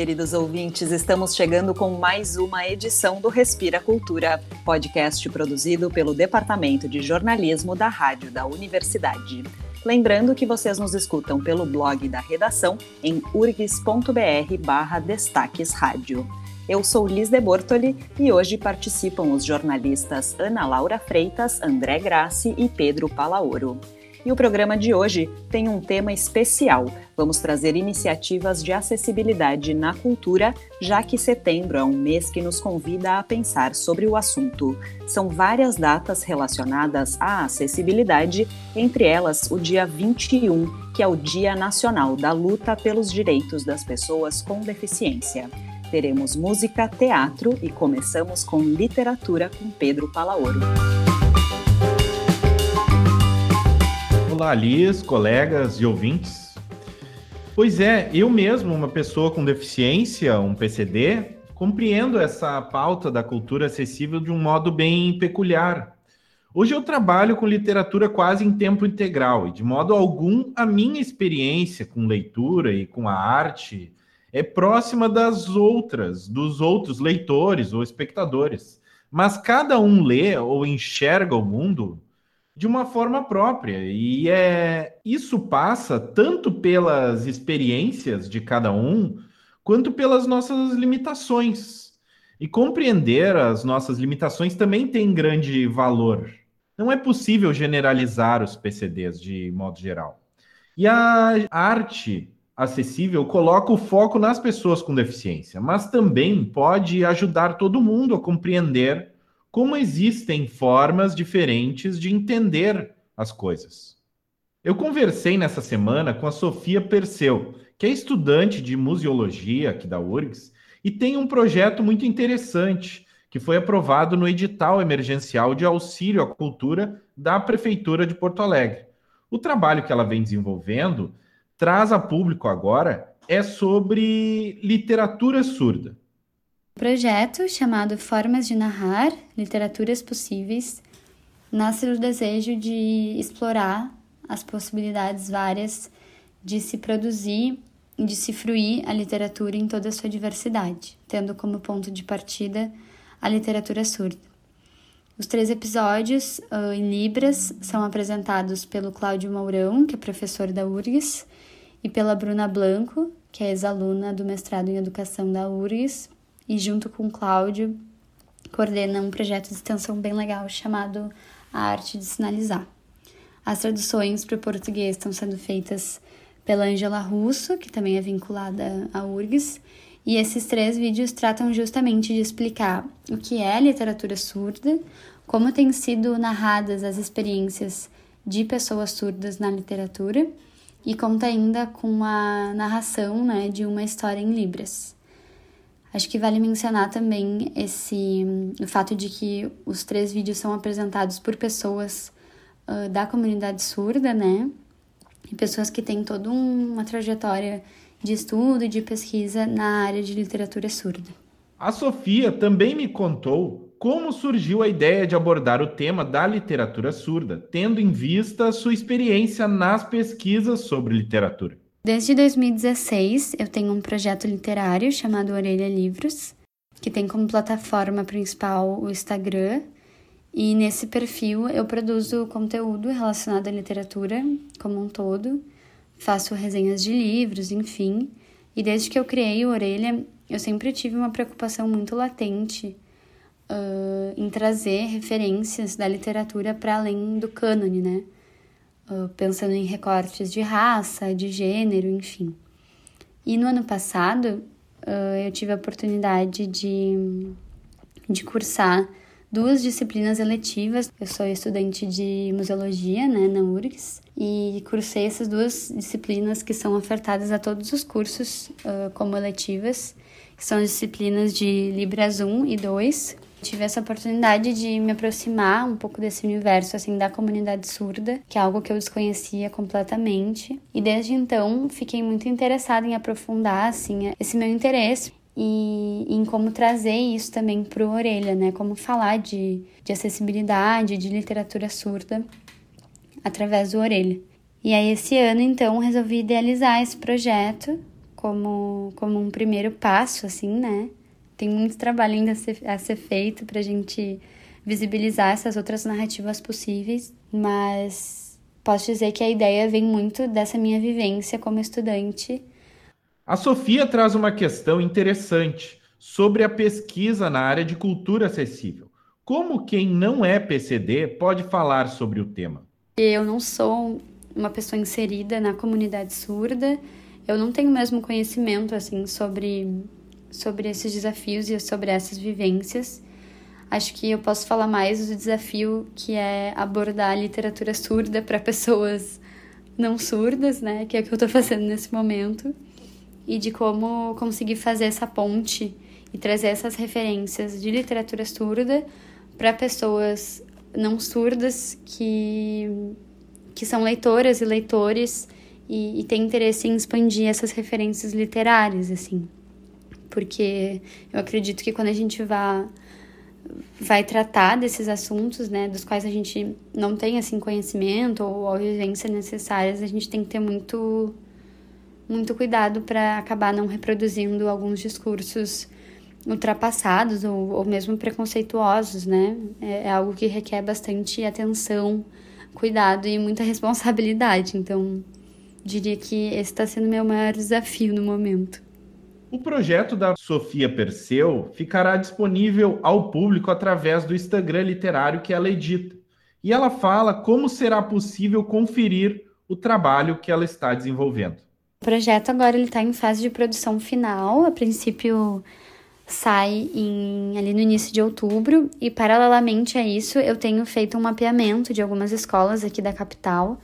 queridos ouvintes. Estamos chegando com mais uma edição do Respira Cultura, podcast produzido pelo Departamento de Jornalismo da Rádio da Universidade. Lembrando que vocês nos escutam pelo blog da redação em urgs.br/barra Destaques Rádio. Eu sou Liz de Bortoli e hoje participam os jornalistas Ana Laura Freitas, André Grassi e Pedro Palaoro. E o programa de hoje tem um tema especial. Vamos trazer iniciativas de acessibilidade na cultura, já que setembro é um mês que nos convida a pensar sobre o assunto. São várias datas relacionadas à acessibilidade, entre elas o dia 21, que é o Dia Nacional da Luta pelos Direitos das Pessoas com Deficiência. Teremos música, teatro e começamos com literatura com Pedro Palaoro. Olá, Liz, colegas e ouvintes. Pois é, eu mesmo, uma pessoa com deficiência, um PCD, compreendo essa pauta da cultura acessível de um modo bem peculiar. Hoje eu trabalho com literatura quase em tempo integral e, de modo algum, a minha experiência com leitura e com a arte é próxima das outras, dos outros leitores ou espectadores. Mas cada um lê ou enxerga o mundo de uma forma própria. E é isso passa tanto pelas experiências de cada um, quanto pelas nossas limitações. E compreender as nossas limitações também tem grande valor. Não é possível generalizar os PCDs de modo geral. E a arte acessível coloca o foco nas pessoas com deficiência, mas também pode ajudar todo mundo a compreender como existem formas diferentes de entender as coisas. Eu conversei nessa semana com a Sofia Perseu, que é estudante de museologia aqui da URGS e tem um projeto muito interessante que foi aprovado no edital emergencial de auxílio à cultura da Prefeitura de Porto Alegre. O trabalho que ela vem desenvolvendo traz a público agora é sobre literatura surda projeto chamado Formas de Narrar Literaturas Possíveis nasce do desejo de explorar as possibilidades várias de se produzir e de se fruir a literatura em toda a sua diversidade, tendo como ponto de partida a literatura surda. Os três episódios uh, em Libras são apresentados pelo Cláudio Mourão, que é professor da URGS, e pela Bruna Blanco, que é ex-aluna do mestrado em Educação da URGS, e junto com o Cláudio coordena um projeto de extensão bem legal chamado A Arte de Sinalizar. As traduções para o português estão sendo feitas pela Angela Russo, que também é vinculada à URGS, e esses três vídeos tratam justamente de explicar o que é literatura surda, como têm sido narradas as experiências de pessoas surdas na literatura e conta ainda com a narração né, de uma história em Libras. Acho que vale mencionar também esse o fato de que os três vídeos são apresentados por pessoas uh, da comunidade surda, né? E pessoas que têm toda um, uma trajetória de estudo e de pesquisa na área de literatura surda. A Sofia também me contou como surgiu a ideia de abordar o tema da literatura surda, tendo em vista sua experiência nas pesquisas sobre literatura. Desde 2016, eu tenho um projeto literário chamado Orelha Livros, que tem como plataforma principal o Instagram. E nesse perfil eu produzo conteúdo relacionado à literatura como um todo, faço resenhas de livros, enfim. E desde que eu criei o Orelha, eu sempre tive uma preocupação muito latente uh, em trazer referências da literatura para além do cânone, né? Pensando em recortes de raça, de gênero, enfim. E no ano passado, eu tive a oportunidade de, de cursar duas disciplinas eletivas. Eu sou estudante de museologia, né, na URGS, e cursei essas duas disciplinas que são ofertadas a todos os cursos uh, como eletivas, que são as disciplinas de Libras 1 e 2, Tive essa oportunidade de me aproximar um pouco desse universo, assim, da comunidade surda, que é algo que eu desconhecia completamente. E desde então, fiquei muito interessada em aprofundar, assim, esse meu interesse e em como trazer isso também para o Orelha, né? Como falar de, de acessibilidade, de literatura surda através do Orelha. E aí, esse ano, então, resolvi idealizar esse projeto como, como um primeiro passo, assim, né? Tem muito trabalho ainda a ser, a ser feito para a gente visibilizar essas outras narrativas possíveis, mas posso dizer que a ideia vem muito dessa minha vivência como estudante. A Sofia traz uma questão interessante sobre a pesquisa na área de cultura acessível. Como quem não é PCD pode falar sobre o tema? Eu não sou uma pessoa inserida na comunidade surda, eu não tenho mesmo conhecimento assim sobre sobre esses desafios e sobre essas vivências. Acho que eu posso falar mais do desafio que é abordar a literatura surda para pessoas não surdas, né, que é o que eu estou fazendo nesse momento, e de como conseguir fazer essa ponte e trazer essas referências de literatura surda para pessoas não surdas que que são leitoras e leitores e, e têm interesse em expandir essas referências literárias, assim. Porque eu acredito que quando a gente vai, vai tratar desses assuntos, né, dos quais a gente não tem, assim, conhecimento ou a vivência necessárias, a gente tem que ter muito, muito cuidado para acabar não reproduzindo alguns discursos ultrapassados ou, ou mesmo preconceituosos, né? É, é algo que requer bastante atenção cuidado e muita responsabilidade. Então, diria que esse está sendo meu maior desafio no momento. O projeto da Sofia Perseu ficará disponível ao público através do Instagram literário que ela edita. E ela fala como será possível conferir o trabalho que ela está desenvolvendo. O projeto agora está em fase de produção final. A princípio, sai em, ali no início de outubro e paralelamente a isso eu tenho feito um mapeamento de algumas escolas aqui da capital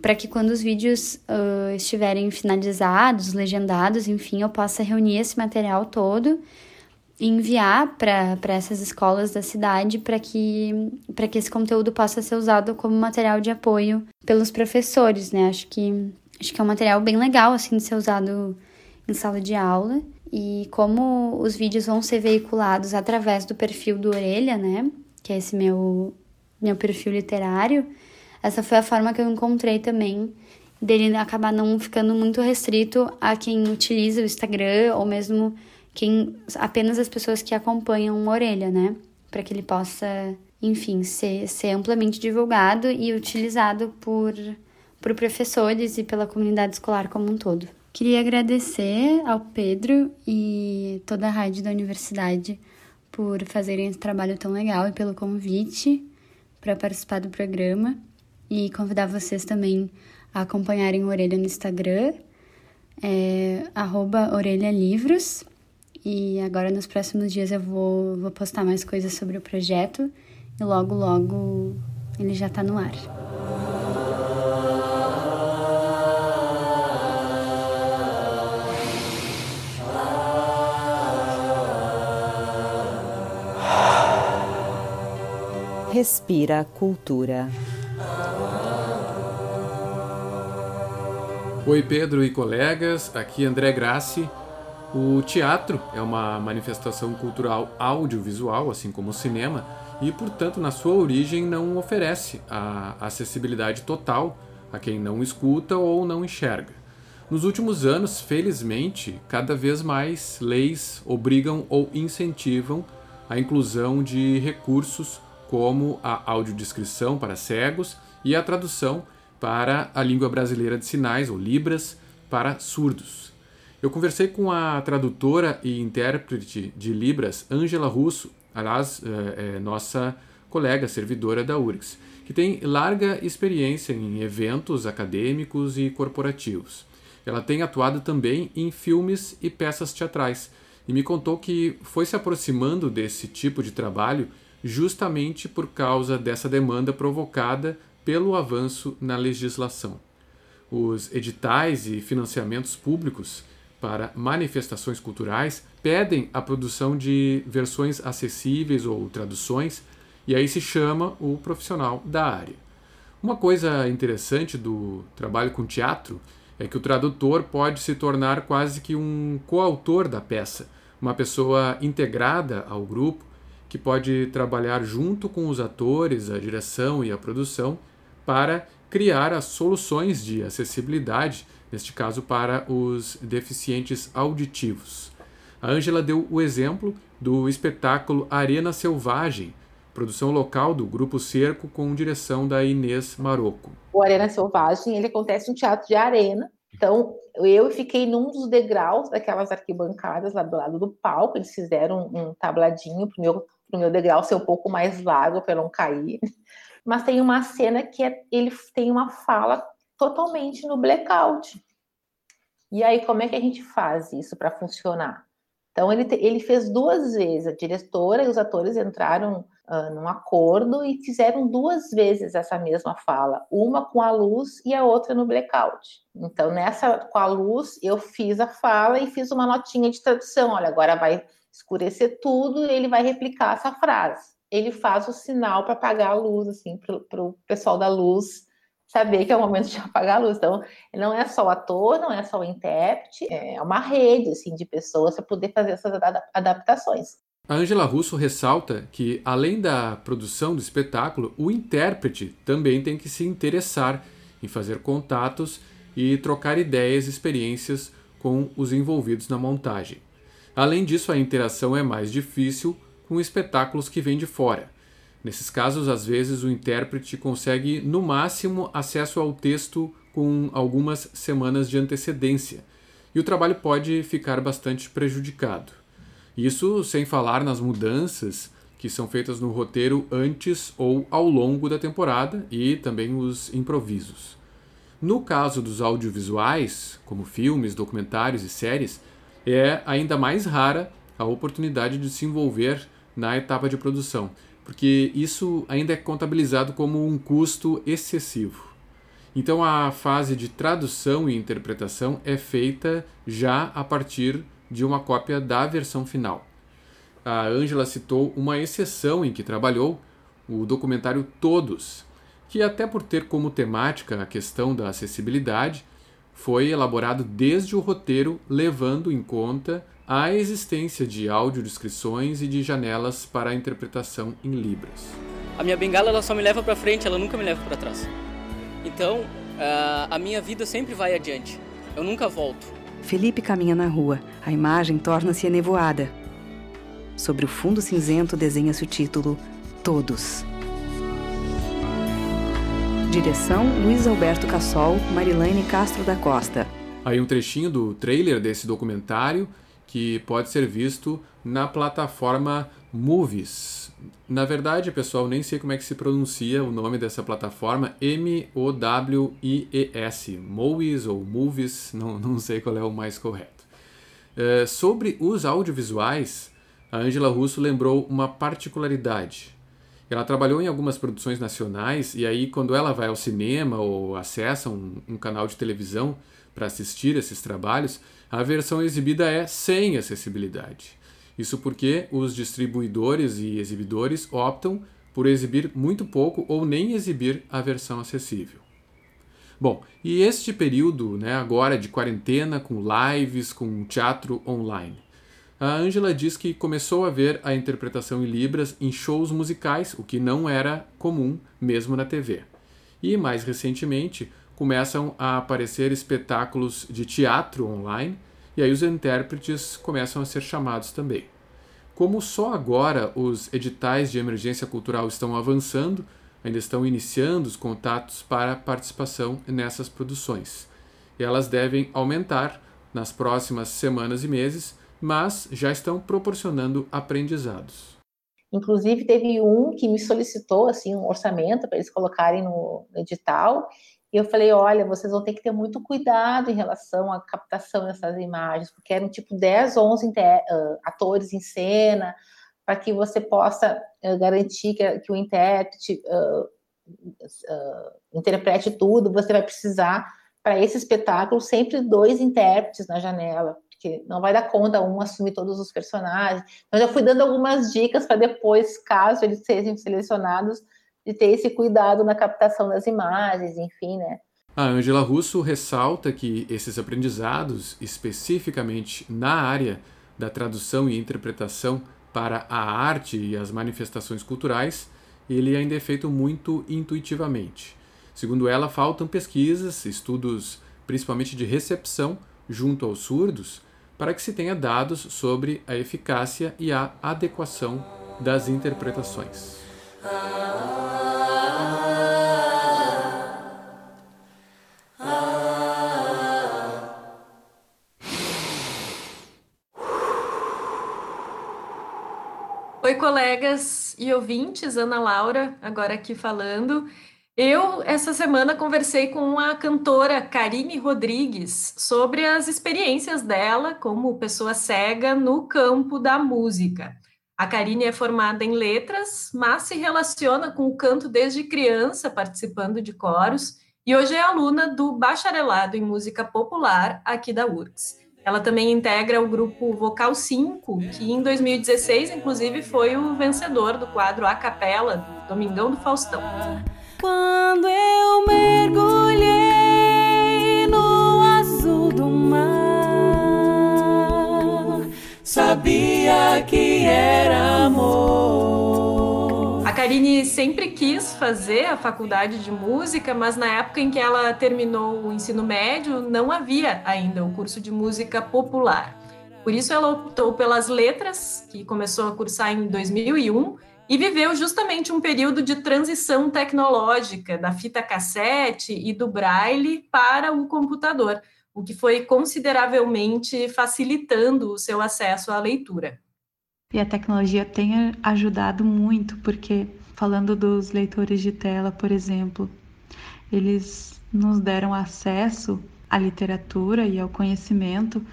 para que quando os vídeos uh, estiverem finalizados, legendados, enfim, eu possa reunir esse material todo e enviar para essas escolas da cidade para que, que esse conteúdo possa ser usado como material de apoio pelos professores, né? Acho que, acho que é um material bem legal, assim, de ser usado em sala de aula. E como os vídeos vão ser veiculados através do perfil do Orelha, né? Que é esse meu, meu perfil literário, essa foi a forma que eu encontrei também dele acabar não ficando muito restrito a quem utiliza o Instagram ou mesmo quem apenas as pessoas que acompanham o Orelha, né? Para que ele possa, enfim, ser, ser amplamente divulgado e utilizado por, por professores e pela comunidade escolar como um todo. Queria agradecer ao Pedro e toda a rádio da universidade por fazerem esse trabalho tão legal e pelo convite para participar do programa e convidar vocês também a acompanharem o Orelha no Instagram, é, Orelha Livros. E agora nos próximos dias eu vou, vou postar mais coisas sobre o projeto e logo, logo ele já está no ar. Respira Cultura. Oi, Pedro e colegas, aqui André Grassi. O teatro é uma manifestação cultural audiovisual, assim como o cinema, e, portanto, na sua origem não oferece a acessibilidade total a quem não escuta ou não enxerga. Nos últimos anos, felizmente, cada vez mais leis obrigam ou incentivam a inclusão de recursos como a audiodescrição para cegos e a tradução para a língua brasileira de sinais, ou Libras, para surdos. Eu conversei com a tradutora e intérprete de Libras, Ângela Russo, aliás, é, é nossa colega servidora da URGS, que tem larga experiência em eventos acadêmicos e corporativos. Ela tem atuado também em filmes e peças teatrais e me contou que foi se aproximando desse tipo de trabalho justamente por causa dessa demanda provocada pelo avanço na legislação. Os editais e financiamentos públicos para manifestações culturais pedem a produção de versões acessíveis ou traduções, e aí se chama o profissional da área. Uma coisa interessante do trabalho com teatro é que o tradutor pode se tornar quase que um coautor da peça, uma pessoa integrada ao grupo que pode trabalhar junto com os atores, a direção e a produção para criar as soluções de acessibilidade neste caso para os deficientes auditivos. A Ângela deu o exemplo do espetáculo Arena Selvagem, produção local do Grupo Cerco com direção da Inês Maroco. O Arena Selvagem ele acontece no teatro de arena. Então, eu fiquei num dos degraus daquelas arquibancadas lá do lado do palco. Eles fizeram um tabladinho para o meu, meu degrau ser um pouco mais largo para não cair. Mas tem uma cena que é, ele tem uma fala totalmente no blackout. E aí, como é que a gente faz isso para funcionar? Então, ele, ele fez duas vezes. A diretora e os atores entraram uh, num acordo e fizeram duas vezes essa mesma fala, uma com a luz e a outra no blackout. Então, nessa com a luz, eu fiz a fala e fiz uma notinha de tradução. Olha, agora vai escurecer tudo e ele vai replicar essa frase. Ele faz o sinal para apagar a luz, assim, para o pessoal da luz saber que é o momento de apagar a luz. Então, não é só o ator, não é só o intérprete, é uma rede assim de pessoas para poder fazer essas adaptações. A Angela Russo ressalta que, além da produção do espetáculo, o intérprete também tem que se interessar em fazer contatos e trocar ideias e experiências com os envolvidos na montagem. Além disso, a interação é mais difícil com espetáculos que vêm de fora. Nesses casos, às vezes, o intérprete consegue, no máximo, acesso ao texto com algumas semanas de antecedência, e o trabalho pode ficar bastante prejudicado. Isso sem falar nas mudanças que são feitas no roteiro antes ou ao longo da temporada e também os improvisos. No caso dos audiovisuais, como filmes, documentários e séries, é ainda mais rara a oportunidade de se envolver na etapa de produção, porque isso ainda é contabilizado como um custo excessivo. Então a fase de tradução e interpretação é feita já a partir de uma cópia da versão final. A Angela citou uma exceção em que trabalhou, o documentário Todos, que, até por ter como temática a questão da acessibilidade, foi elaborado desde o roteiro, levando em conta a existência de audiodescrições e de janelas para a interpretação em Libras. A minha bengala ela só me leva para frente, ela nunca me leva para trás. Então, a minha vida sempre vai adiante. Eu nunca volto. Felipe caminha na rua. A imagem torna-se enevoada. Sobre o fundo cinzento desenha-se o título Todos. Direção Luiz Alberto Cassol, Marilene Castro da Costa. Aí um trechinho do trailer desse documentário que pode ser visto na plataforma Movies. Na verdade, pessoal, nem sei como é que se pronuncia o nome dessa plataforma, M-O-W-I-E-S, Movies ou Movies, não, não sei qual é o mais correto. É, sobre os audiovisuais, a Angela Russo lembrou uma particularidade. Ela trabalhou em algumas produções nacionais e aí quando ela vai ao cinema ou acessa um, um canal de televisão para assistir esses trabalhos, a versão exibida é sem acessibilidade. Isso porque os distribuidores e exibidores optam por exibir muito pouco ou nem exibir a versão acessível. Bom, e este período né, agora de quarentena, com lives, com teatro online? A Angela diz que começou a ver a interpretação em Libras em shows musicais, o que não era comum mesmo na TV. E mais recentemente começam a aparecer espetáculos de teatro online e aí os intérpretes começam a ser chamados também. Como só agora os editais de emergência cultural estão avançando, ainda estão iniciando os contatos para participação nessas produções. E elas devem aumentar nas próximas semanas e meses, mas já estão proporcionando aprendizados. Inclusive teve um que me solicitou assim um orçamento para eles colocarem no edital e eu falei, olha, vocês vão ter que ter muito cuidado em relação à captação dessas imagens, porque eram tipo 10, 11 uh, atores em cena, para que você possa uh, garantir que, que, o intérprete uh, interprete tudo, você vai precisar, para esse espetáculo, sempre dois intérpretes na janela, porque não vai dar conta um assumir todos os personagens. Então, já fui dando algumas dicas para depois, caso eles sejam selecionados, de ter esse cuidado na captação das imagens, enfim, né? A Angela Russo ressalta que esses aprendizados, especificamente na área da tradução e interpretação para a arte e as manifestações culturais, ele ainda é feito muito intuitivamente. Segundo ela, faltam pesquisas, estudos principalmente de recepção junto aos surdos, para que se tenha dados sobre a eficácia e a adequação das interpretações. Oi, colegas e ouvintes, Ana Laura, agora aqui falando. Eu, essa semana, conversei com a cantora Karine Rodrigues sobre as experiências dela como pessoa cega no campo da música. A Karine é formada em letras, mas se relaciona com o canto desde criança, participando de coros, e hoje é aluna do bacharelado em música popular aqui da URGS. Ela também integra o grupo Vocal 5, que em 2016, inclusive, foi o vencedor do quadro A Capela, do Domingão do Faustão. Quando eu mergulhei no azul do mar, sabia que era amor. Karine sempre quis fazer a faculdade de música, mas na época em que ela terminou o ensino médio, não havia ainda o curso de música popular. Por isso, ela optou pelas letras, que começou a cursar em 2001, e viveu justamente um período de transição tecnológica da fita cassete e do braille para o computador, o que foi consideravelmente facilitando o seu acesso à leitura. E a tecnologia tem ajudado muito, porque falando dos leitores de tela, por exemplo, eles nos deram acesso à literatura e ao conhecimento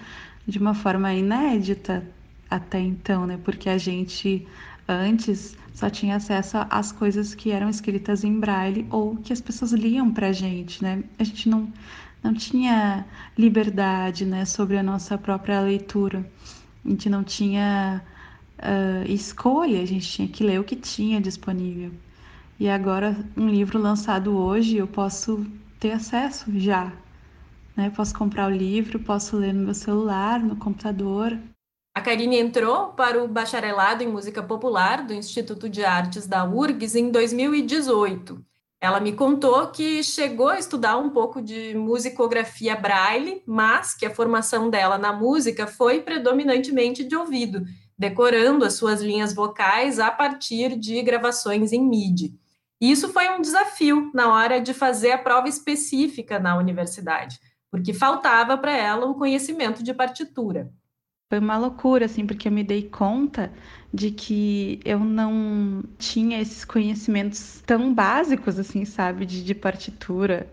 de uma forma inédita até então, né? Porque a gente antes só tinha acesso às coisas que eram escritas em braille ou que as pessoas liam para gente, né? A gente não, não tinha liberdade, né, sobre a nossa própria leitura. A gente não tinha uh, escolha, a gente tinha que ler o que tinha disponível. E agora, um livro lançado hoje, eu posso ter acesso já. Né? Posso comprar o livro, posso ler no meu celular, no computador. A Karine entrou para o bacharelado em música popular do Instituto de Artes da URGS em 2018. Ela me contou que chegou a estudar um pouco de musicografia braille, mas que a formação dela na música foi predominantemente de ouvido decorando as suas linhas vocais a partir de gravações em MIDI. Isso foi um desafio na hora de fazer a prova específica na universidade, porque faltava para ela o conhecimento de partitura. Foi uma loucura, assim, porque eu me dei conta de que eu não tinha esses conhecimentos tão básicos, assim, sabe, de, de partitura.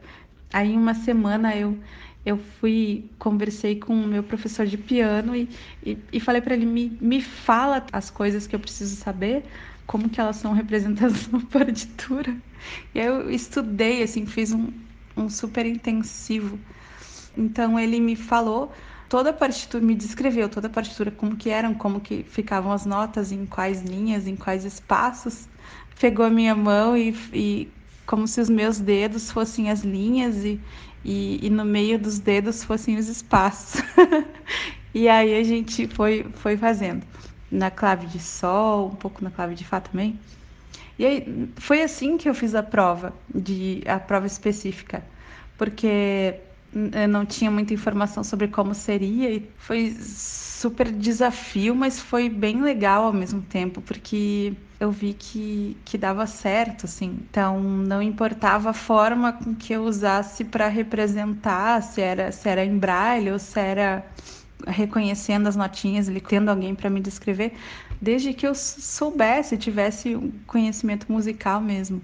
Aí, uma semana eu eu fui, conversei com o meu professor de piano e, e, e falei para ele, me, me fala as coisas que eu preciso saber, como que elas são representadas na partitura. E aí eu estudei, assim, fiz um, um super intensivo. Então ele me falou toda a partitura, me descreveu toda a partitura, como que eram, como que ficavam as notas, em quais linhas, em quais espaços. Pegou a minha mão e, e como se os meus dedos fossem as linhas e, e, e no meio dos dedos fossem os espaços. e aí a gente foi, foi fazendo na clave de sol, um pouco na clave de fá também. E aí foi assim que eu fiz a prova, de a prova específica, porque não tinha muita informação sobre como seria e foi super desafio, mas foi bem legal ao mesmo tempo, porque eu vi que, que dava certo, assim. Então, não importava a forma com que eu usasse para representar, se era, se era em braille ou se era reconhecendo as notinhas, tendo alguém para me descrever, desde que eu soubesse, tivesse um conhecimento musical mesmo.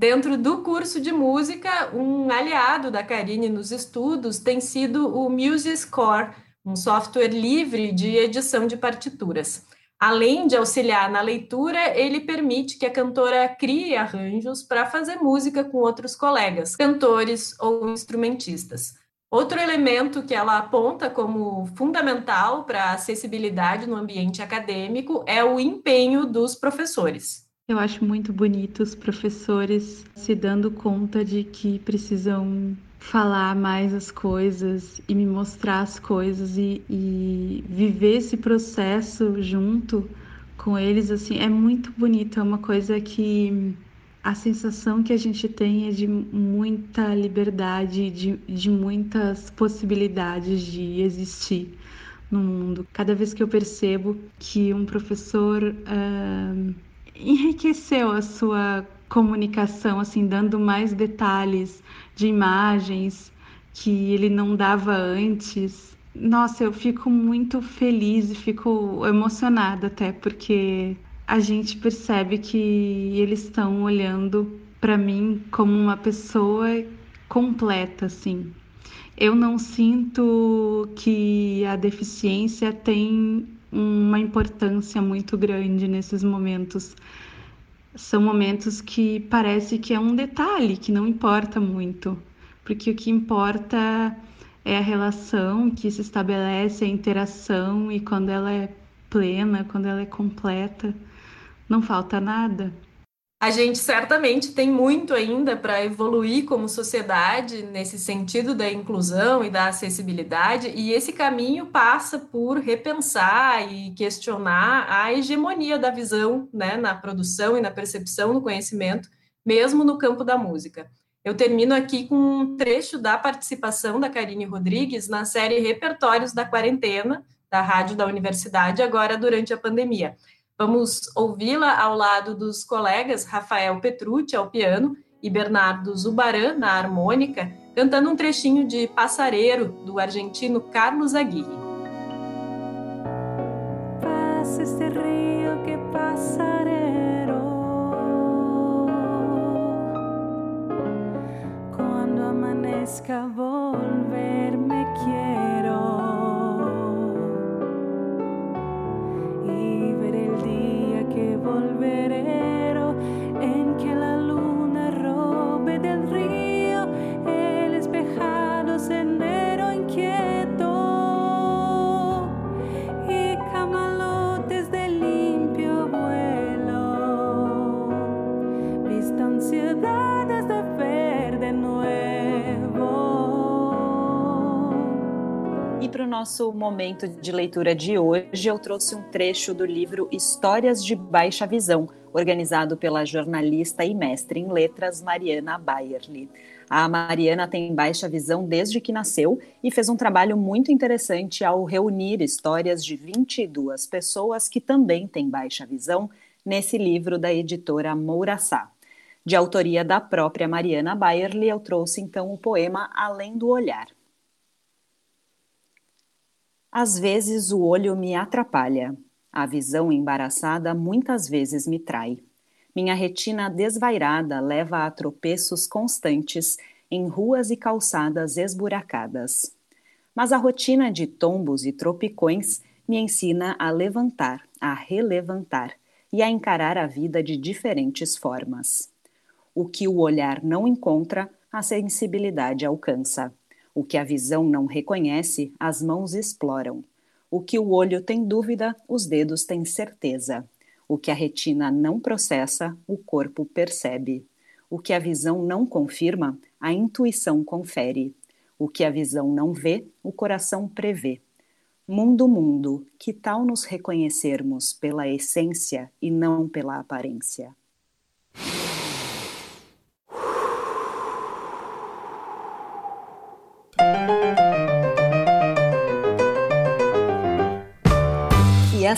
Dentro do curso de música, um aliado da Karine nos estudos tem sido o MuseScore, um software livre de edição de partituras. Além de auxiliar na leitura, ele permite que a cantora crie arranjos para fazer música com outros colegas, cantores ou instrumentistas. Outro elemento que ela aponta como fundamental para a acessibilidade no ambiente acadêmico é o empenho dos professores. Eu acho muito bonito os professores se dando conta de que precisam falar mais as coisas e me mostrar as coisas e, e viver esse processo junto com eles assim é muito bonito é uma coisa que a sensação que a gente tem é de muita liberdade, de, de muitas possibilidades de existir no mundo. Cada vez que eu percebo que um professor uh, enriqueceu a sua comunicação, assim, dando mais detalhes de imagens que ele não dava antes. Nossa, eu fico muito feliz e fico emocionada até porque a gente percebe que eles estão olhando para mim como uma pessoa completa, assim. Eu não sinto que a deficiência tem uma importância muito grande nesses momentos. São momentos que parece que é um detalhe, que não importa muito, porque o que importa é a relação que se estabelece, a interação, e quando ela é plena, quando ela é completa, não falta nada. A gente certamente tem muito ainda para evoluir como sociedade nesse sentido da inclusão e da acessibilidade, e esse caminho passa por repensar e questionar a hegemonia da visão né, na produção e na percepção do conhecimento, mesmo no campo da música. Eu termino aqui com um trecho da participação da Karine Rodrigues na série Repertórios da Quarentena, da Rádio da Universidade, agora durante a pandemia. Vamos ouvi-la ao lado dos colegas Rafael Petrucci ao piano e Bernardo Zubaran na harmônica, cantando um trechinho de Passareiro do argentino Carlos Aguirre. Passa este rio que passareiro Quando amanezca volver me quiero nosso momento de leitura de hoje, eu trouxe um trecho do livro Histórias de Baixa Visão, organizado pela jornalista e mestre em letras Mariana Bayerli. A Mariana tem baixa visão desde que nasceu e fez um trabalho muito interessante ao reunir histórias de 22 pessoas que também têm baixa visão nesse livro da editora Mouraçá. De autoria da própria Mariana Bayerli, eu trouxe então o poema Além do Olhar. Às vezes o olho me atrapalha. A visão embaraçada muitas vezes me trai. Minha retina desvairada leva a tropeços constantes em ruas e calçadas esburacadas. Mas a rotina de tombos e tropicões me ensina a levantar, a relevantar e a encarar a vida de diferentes formas. O que o olhar não encontra, a sensibilidade alcança. O que a visão não reconhece, as mãos exploram. O que o olho tem dúvida, os dedos têm certeza. O que a retina não processa, o corpo percebe. O que a visão não confirma, a intuição confere. O que a visão não vê, o coração prevê. Mundo, mundo, que tal nos reconhecermos pela essência e não pela aparência?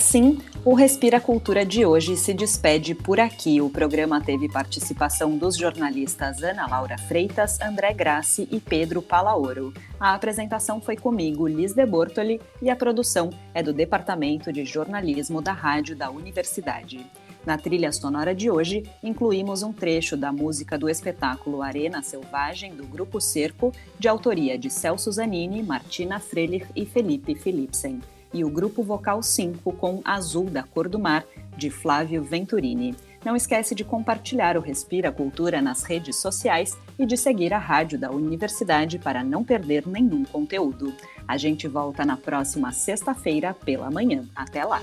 Assim, o Respira Cultura de hoje se despede por aqui. O programa teve participação dos jornalistas Ana Laura Freitas, André Grassi e Pedro Palaoro. A apresentação foi comigo, Liz de Bortoli, e a produção é do Departamento de Jornalismo da Rádio da Universidade. Na trilha sonora de hoje, incluímos um trecho da música do espetáculo Arena Selvagem do Grupo Cerco, de autoria de Celso Zanini, Martina Frelich e Felipe Philipsen, e o Grupo Vocal 5 com Azul da Cor do Mar, de Flávio Venturini. Não esquece de compartilhar o Respira Cultura nas redes sociais e de seguir a rádio da universidade para não perder nenhum conteúdo. A gente volta na próxima sexta-feira pela manhã. Até lá!